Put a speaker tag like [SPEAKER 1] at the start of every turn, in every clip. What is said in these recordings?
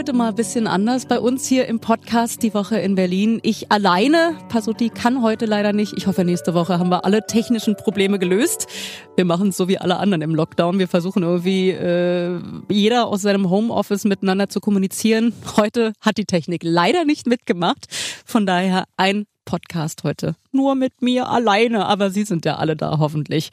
[SPEAKER 1] Heute mal ein bisschen anders bei uns hier im Podcast die Woche in Berlin. Ich alleine, Pasuti kann heute leider nicht. Ich hoffe, nächste Woche haben wir alle technischen Probleme gelöst. Wir machen es so wie alle anderen im Lockdown. Wir versuchen irgendwie äh, jeder aus seinem Homeoffice miteinander zu kommunizieren. Heute hat die Technik leider nicht mitgemacht. Von daher ein Podcast heute. Nur mit mir alleine, aber Sie sind ja alle da hoffentlich.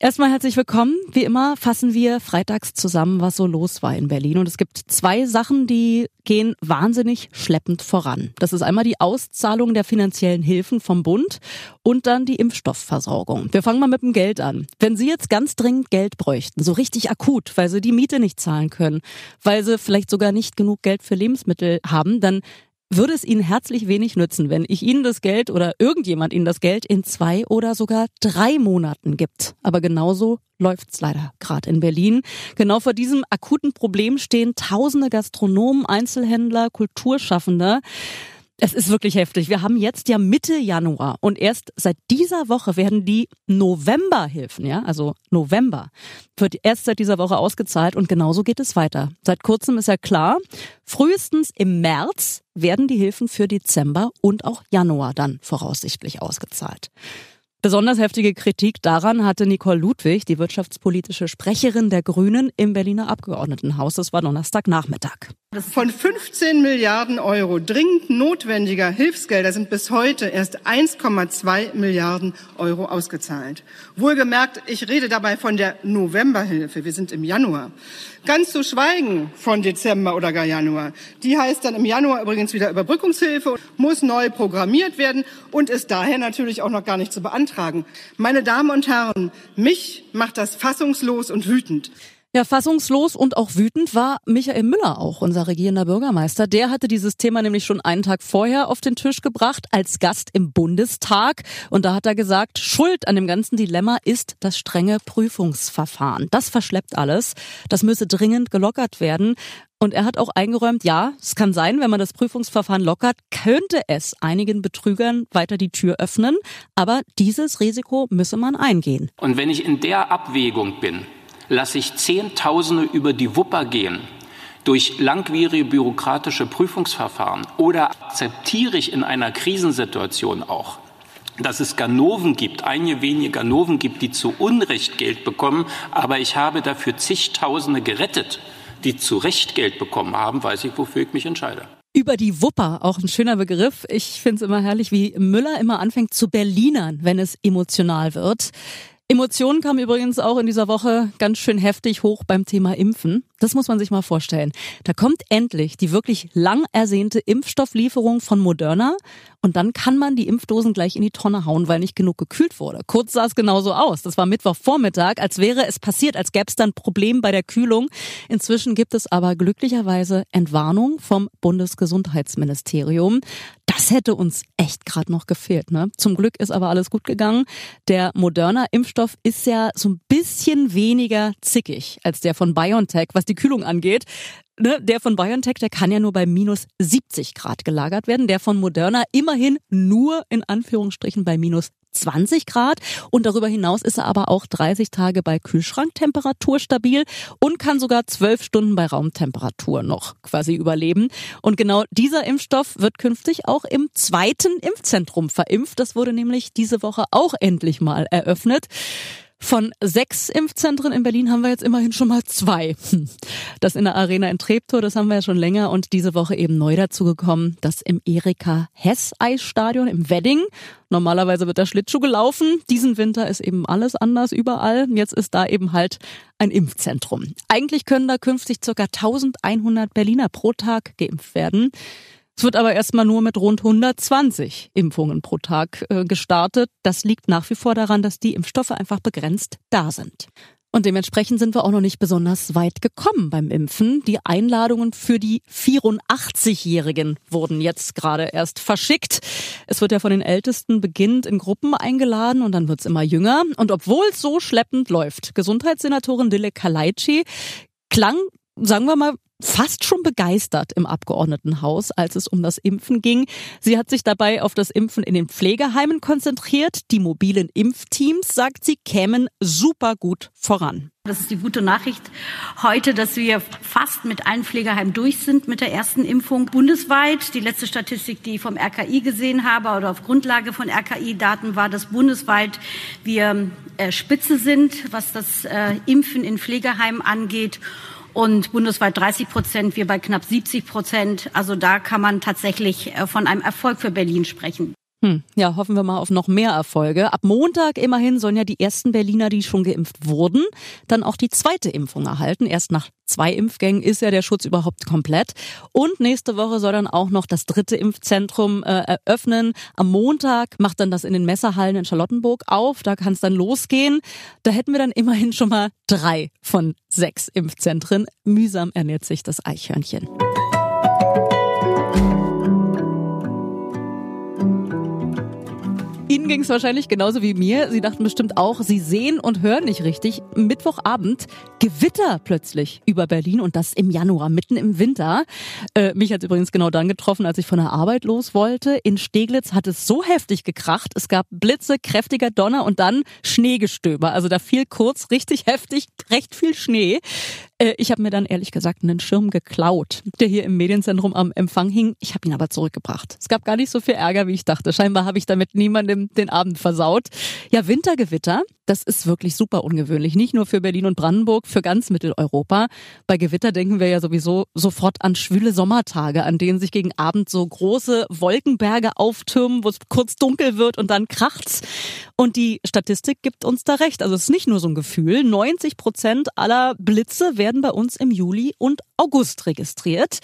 [SPEAKER 1] Erstmal herzlich willkommen. Wie immer fassen wir freitags zusammen, was so los war in Berlin. Und es gibt zwei Sachen, die gehen wahnsinnig schleppend voran. Das ist einmal die Auszahlung der finanziellen Hilfen vom Bund und dann die Impfstoffversorgung. Wir fangen mal mit dem Geld an. Wenn Sie jetzt ganz dringend Geld bräuchten, so richtig akut, weil Sie die Miete nicht zahlen können, weil Sie vielleicht sogar nicht genug Geld für Lebensmittel haben, dann würde es Ihnen herzlich wenig nützen, wenn ich Ihnen das Geld oder irgendjemand Ihnen das Geld in zwei oder sogar drei Monaten gibt. Aber genauso läuft's leider gerade in Berlin. Genau vor diesem akuten Problem stehen tausende Gastronomen, Einzelhändler, Kulturschaffende. Es ist wirklich heftig. Wir haben jetzt ja Mitte Januar und erst seit dieser Woche werden die Novemberhilfen, ja, also November, wird erst seit dieser Woche ausgezahlt und genauso geht es weiter. Seit kurzem ist ja klar, frühestens im März werden die Hilfen für Dezember und auch Januar dann voraussichtlich ausgezahlt. Besonders heftige Kritik daran hatte Nicole Ludwig, die wirtschaftspolitische Sprecherin der Grünen im Berliner Abgeordnetenhaus. Das war Donnerstagnachmittag.
[SPEAKER 2] Von 15 Milliarden Euro dringend notwendiger Hilfsgelder sind bis heute erst 1,2 Milliarden Euro ausgezahlt. Wohlgemerkt, ich rede dabei von der Novemberhilfe. Wir sind im Januar. Ganz zu schweigen von Dezember oder gar Januar. Die heißt dann im Januar übrigens wieder Überbrückungshilfe, muss neu programmiert werden und ist daher natürlich auch noch gar nicht zu beantragen. Meine Damen und Herren, mich macht das fassungslos und wütend.
[SPEAKER 1] Ja, fassungslos und auch wütend war Michael Müller auch, unser regierender Bürgermeister. Der hatte dieses Thema nämlich schon einen Tag vorher auf den Tisch gebracht als Gast im Bundestag. Und da hat er gesagt, Schuld an dem ganzen Dilemma ist das strenge Prüfungsverfahren. Das verschleppt alles. Das müsse dringend gelockert werden. Und er hat auch eingeräumt, ja, es kann sein, wenn man das Prüfungsverfahren lockert, könnte es einigen Betrügern weiter die Tür öffnen. Aber dieses Risiko müsse man eingehen.
[SPEAKER 3] Und wenn ich in der Abwägung bin, lasse ich Zehntausende über die Wupper gehen durch langwierige bürokratische Prüfungsverfahren oder akzeptiere ich in einer Krisensituation auch, dass es Ganoven gibt, einige wenige Ganoven gibt, die zu Unrecht Geld bekommen, aber ich habe dafür zigtausende gerettet, die zu Recht Geld bekommen haben, weiß ich, wofür ich mich entscheide.
[SPEAKER 1] Über die Wupper, auch ein schöner Begriff. Ich finde es immer herrlich, wie Müller immer anfängt zu Berlinern, wenn es emotional wird. Emotionen kamen übrigens auch in dieser Woche ganz schön heftig hoch beim Thema Impfen. Das muss man sich mal vorstellen. Da kommt endlich die wirklich lang ersehnte Impfstofflieferung von Moderna und dann kann man die Impfdosen gleich in die Tonne hauen, weil nicht genug gekühlt wurde. Kurz sah es genauso aus. Das war Mittwochvormittag, als wäre es passiert, als gäbe es dann Problem bei der Kühlung. Inzwischen gibt es aber glücklicherweise Entwarnung vom Bundesgesundheitsministerium. Das hätte uns echt gerade noch gefehlt. Ne? Zum Glück ist aber alles gut gegangen. Der Moderna-Impfstoff ist ja so ein bisschen weniger zickig als der von BioNTech, was die Kühlung angeht ne, der von BioNTech, der kann ja nur bei minus 70 Grad gelagert werden. Der von Moderna immerhin nur in Anführungsstrichen bei minus 20 Grad und darüber hinaus ist er aber auch 30 Tage bei Kühlschranktemperatur stabil und kann sogar 12 Stunden bei Raumtemperatur noch quasi überleben. Und genau dieser Impfstoff wird künftig auch im zweiten Impfzentrum verimpft. Das wurde nämlich diese Woche auch endlich mal eröffnet. Von sechs Impfzentren in Berlin haben wir jetzt immerhin schon mal zwei. Hm. Das in der Arena in Treptow, das haben wir ja schon länger und diese Woche eben neu dazugekommen, das im Erika Hess Eisstadion im Wedding. Normalerweise wird der Schlittschuh gelaufen. Diesen Winter ist eben alles anders überall. Jetzt ist da eben halt ein Impfzentrum. Eigentlich können da künftig circa 1100 Berliner pro Tag geimpft werden. Es wird aber erstmal nur mit rund 120 Impfungen pro Tag äh, gestartet. Das liegt nach wie vor daran, dass die Impfstoffe einfach begrenzt da sind. Und dementsprechend sind wir auch noch nicht besonders weit gekommen beim Impfen. Die Einladungen für die 84-Jährigen wurden jetzt gerade erst verschickt. Es wird ja von den Ältesten beginnend in Gruppen eingeladen und dann wird's immer jünger. Und obwohl es so schleppend läuft, Gesundheitssenatorin Dille Kalaici klang sagen wir mal, fast schon begeistert im Abgeordnetenhaus, als es um das Impfen ging. Sie hat sich dabei auf das Impfen in den Pflegeheimen konzentriert. Die mobilen Impfteams, sagt sie, kämen super gut voran.
[SPEAKER 4] Das ist die gute Nachricht heute, dass wir fast mit allen Pflegeheimen durch sind mit der ersten Impfung bundesweit. Die letzte Statistik, die ich vom RKI gesehen habe oder auf Grundlage von RKI-Daten war, dass bundesweit wir äh, Spitze sind, was das äh, Impfen in Pflegeheimen angeht und bundesweit 30 Prozent, wir bei knapp 70 Prozent. Also da kann man tatsächlich äh, von einem Erfolg für Berlin sprechen.
[SPEAKER 1] Hm, ja, hoffen wir mal auf noch mehr Erfolge. Ab Montag immerhin sollen ja die ersten Berliner, die schon geimpft wurden, dann auch die zweite Impfung erhalten. Erst nach zwei Impfgängen ist ja der Schutz überhaupt komplett. Und nächste Woche soll dann auch noch das dritte Impfzentrum äh, eröffnen. Am Montag macht dann das in den Messerhallen in Charlottenburg auf. Da kann es dann losgehen. Da hätten wir dann immerhin schon mal drei von sechs Impfzentren. Mühsam ernährt sich das Eichhörnchen. Ihnen ging es wahrscheinlich genauso wie mir. Sie dachten bestimmt auch, Sie sehen und hören nicht richtig. Mittwochabend Gewitter plötzlich über Berlin und das im Januar, mitten im Winter. Äh, mich hat übrigens genau dann getroffen, als ich von der Arbeit los wollte. In Steglitz hat es so heftig gekracht. Es gab Blitze, kräftiger Donner und dann Schneegestöber. Also da fiel kurz richtig heftig recht viel Schnee. Äh, ich habe mir dann ehrlich gesagt einen Schirm geklaut, der hier im Medienzentrum am Empfang hing. Ich habe ihn aber zurückgebracht. Es gab gar nicht so viel Ärger, wie ich dachte. Scheinbar habe ich damit niemandem den Abend versaut. Ja, Wintergewitter, das ist wirklich super ungewöhnlich. Nicht nur für Berlin und Brandenburg, für ganz Mitteleuropa. Bei Gewitter denken wir ja sowieso sofort an schwüle Sommertage, an denen sich gegen Abend so große Wolkenberge auftürmen, wo es kurz dunkel wird und dann kracht's. Und die Statistik gibt uns da recht. Also es ist nicht nur so ein Gefühl. 90 Prozent aller Blitze werden bei uns im Juli und August registriert.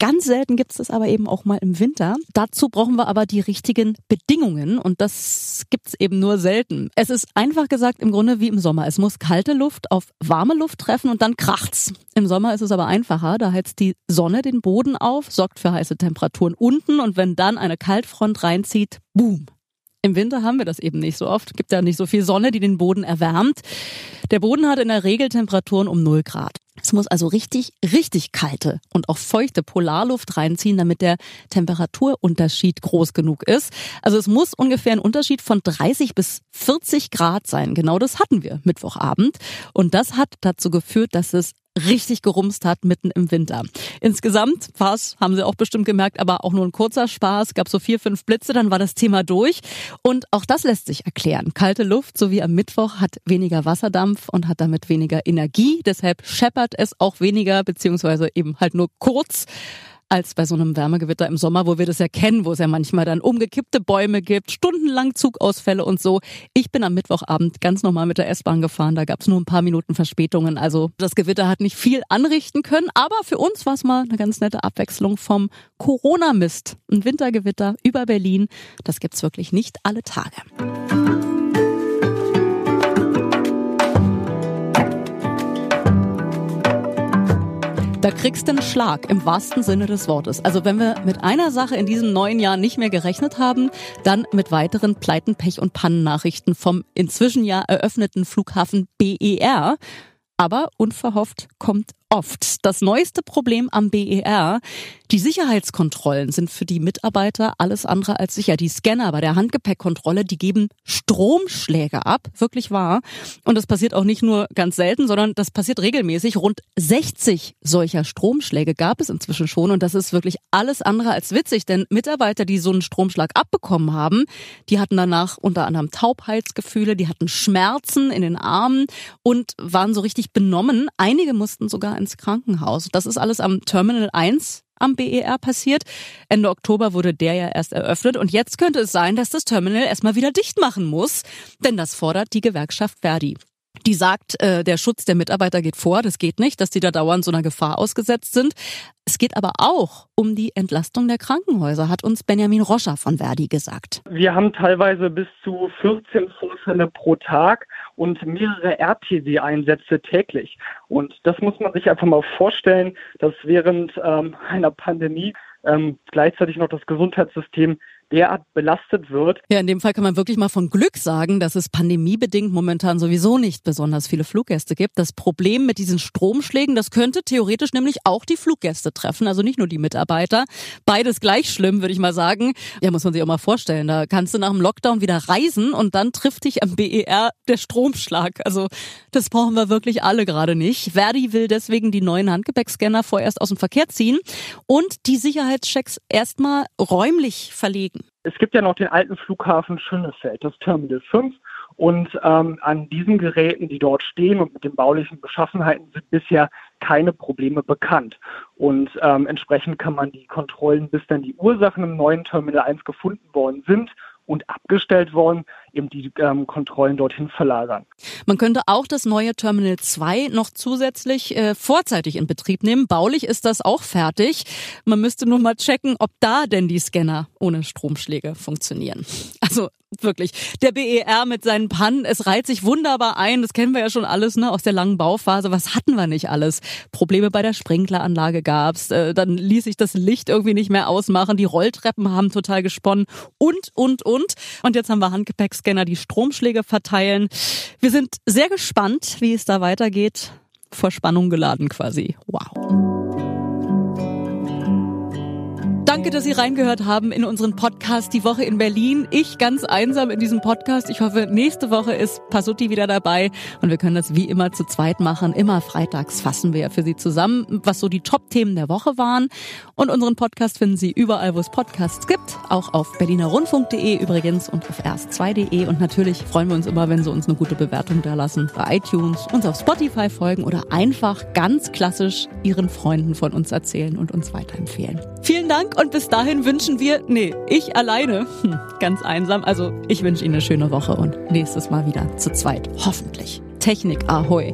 [SPEAKER 1] Ganz selten gibt es das aber eben auch mal im Winter. Dazu brauchen wir aber die richtigen Bedingungen und das gibt es eben nur selten. Es ist einfach gesagt im Grunde wie im Sommer. Es muss kalte Luft auf warme Luft treffen und dann kracht's. Im Sommer ist es aber einfacher. Da heizt die Sonne den Boden auf, sorgt für heiße Temperaturen unten und wenn dann eine Kaltfront reinzieht, boom, im Winter haben wir das eben nicht so oft. Gibt ja nicht so viel Sonne, die den Boden erwärmt. Der Boden hat in der Regel Temperaturen um 0 Grad. Es muss also richtig, richtig kalte und auch feuchte Polarluft reinziehen, damit der Temperaturunterschied groß genug ist. Also es muss ungefähr ein Unterschied von 30 bis 40 Grad sein. Genau das hatten wir Mittwochabend. Und das hat dazu geführt, dass es richtig gerumst hat mitten im Winter. Insgesamt es, haben Sie auch bestimmt gemerkt, aber auch nur ein kurzer Spaß. Gab so vier, fünf Blitze, dann war das Thema durch. Und auch das lässt sich erklären. Kalte Luft, so wie am Mittwoch, hat weniger Wasserdampf und hat damit weniger Energie. Deshalb scheppert es auch weniger, beziehungsweise eben halt nur kurz als bei so einem Wärmegewitter im Sommer, wo wir das ja kennen, wo es ja manchmal dann umgekippte Bäume gibt, stundenlang Zugausfälle und so. Ich bin am Mittwochabend ganz normal mit der S-Bahn gefahren, da gab es nur ein paar Minuten Verspätungen. Also das Gewitter hat nicht viel anrichten können, aber für uns war es mal eine ganz nette Abwechslung vom Corona-Mist. Ein Wintergewitter über Berlin, das gibt's wirklich nicht alle Tage. Da kriegst du einen Schlag im wahrsten Sinne des Wortes. Also wenn wir mit einer Sache in diesem neuen Jahr nicht mehr gerechnet haben, dann mit weiteren Pleiten, Pech und Pannennachrichten vom inzwischen ja eröffneten Flughafen BER. Aber unverhofft kommt oft. Das neueste Problem am BER, die Sicherheitskontrollen sind für die Mitarbeiter alles andere als sicher. Die Scanner bei der Handgepäckkontrolle, die geben Stromschläge ab, wirklich wahr. Und das passiert auch nicht nur ganz selten, sondern das passiert regelmäßig. Rund 60 solcher Stromschläge gab es inzwischen schon und das ist wirklich alles andere als witzig, denn Mitarbeiter, die so einen Stromschlag abbekommen haben, die hatten danach unter anderem Taubheitsgefühle, die hatten Schmerzen in den Armen und waren so richtig benommen. Einige mussten sogar ins Krankenhaus. Das ist alles am Terminal 1 am BER passiert. Ende Oktober wurde der ja erst eröffnet und jetzt könnte es sein, dass das Terminal erstmal wieder dicht machen muss, denn das fordert die Gewerkschaft Verdi. Die sagt, äh, der Schutz der Mitarbeiter geht vor, das geht nicht, dass die da dauernd so einer Gefahr ausgesetzt sind. Es geht aber auch um die Entlastung der Krankenhäuser, hat uns Benjamin Roscher von Verdi gesagt.
[SPEAKER 5] Wir haben teilweise bis zu 14 Vorfälle pro Tag und mehrere RTW-Einsätze täglich. Und das muss man sich einfach mal vorstellen, dass während ähm, einer Pandemie ähm, gleichzeitig noch das Gesundheitssystem derart belastet wird.
[SPEAKER 1] Ja, in dem Fall kann man wirklich mal von Glück sagen, dass es pandemiebedingt momentan sowieso nicht besonders viele Fluggäste gibt. Das Problem mit diesen Stromschlägen, das könnte theoretisch nämlich auch die Fluggäste treffen, also nicht nur die Mitarbeiter. Beides gleich schlimm, würde ich mal sagen. Ja, muss man sich auch mal vorstellen. Da kannst du nach dem Lockdown wieder reisen und dann trifft dich am BER der Stromschlag. Also das brauchen wir wirklich alle gerade nicht. Verdi will deswegen die neuen Handgepäckscanner vorerst aus dem Verkehr ziehen und die Sicherheitschecks erstmal räumlich verlegen.
[SPEAKER 5] Es gibt ja noch den alten Flughafen Schönefeld, das Terminal 5. Und ähm, an diesen Geräten, die dort stehen und mit den baulichen Beschaffenheiten sind bisher keine Probleme bekannt. Und ähm, entsprechend kann man die Kontrollen, bis dann die Ursachen im neuen Terminal 1 gefunden worden sind und abgestellt worden, eben die ähm, Kontrollen dorthin verlagern.
[SPEAKER 1] Man könnte auch das neue Terminal 2 noch zusätzlich äh, vorzeitig in Betrieb nehmen. Baulich ist das auch fertig. Man müsste nur mal checken, ob da denn die Scanner ohne Stromschläge funktionieren. Also wirklich, der BER mit seinen Pannen, es reiht sich wunderbar ein. Das kennen wir ja schon alles ne, aus der langen Bauphase. Was hatten wir nicht alles? Probleme bei der Sprinkleranlage gab's. Äh, dann ließ sich das Licht irgendwie nicht mehr ausmachen. Die Rolltreppen haben total gesponnen und, und, und. Und jetzt haben wir Handgepäckscanner, die Stromschläge verteilen. Wir sind sehr gespannt, wie es da weitergeht. Vor Spannung geladen quasi. Wow. Danke, dass Sie reingehört haben in unseren Podcast Die Woche in Berlin. Ich ganz einsam in diesem Podcast. Ich hoffe, nächste Woche ist Pasutti wieder dabei und wir können das wie immer zu zweit machen. Immer freitags fassen wir ja für Sie zusammen, was so die Top-Themen der Woche waren. Und unseren Podcast finden Sie überall, wo es Podcasts gibt. Auch auf berlinerrundfunk.de übrigens und auf erst2.de. Und natürlich freuen wir uns immer, wenn Sie uns eine gute Bewertung da lassen bei iTunes, uns auf Spotify folgen oder einfach ganz klassisch Ihren Freunden von uns erzählen und uns weiterempfehlen. Vielen Dank und bis dahin wünschen wir, nee, ich alleine, hm, ganz einsam. Also ich wünsche Ihnen eine schöne Woche und nächstes Mal wieder zu zweit. Hoffentlich. Technik Ahoi.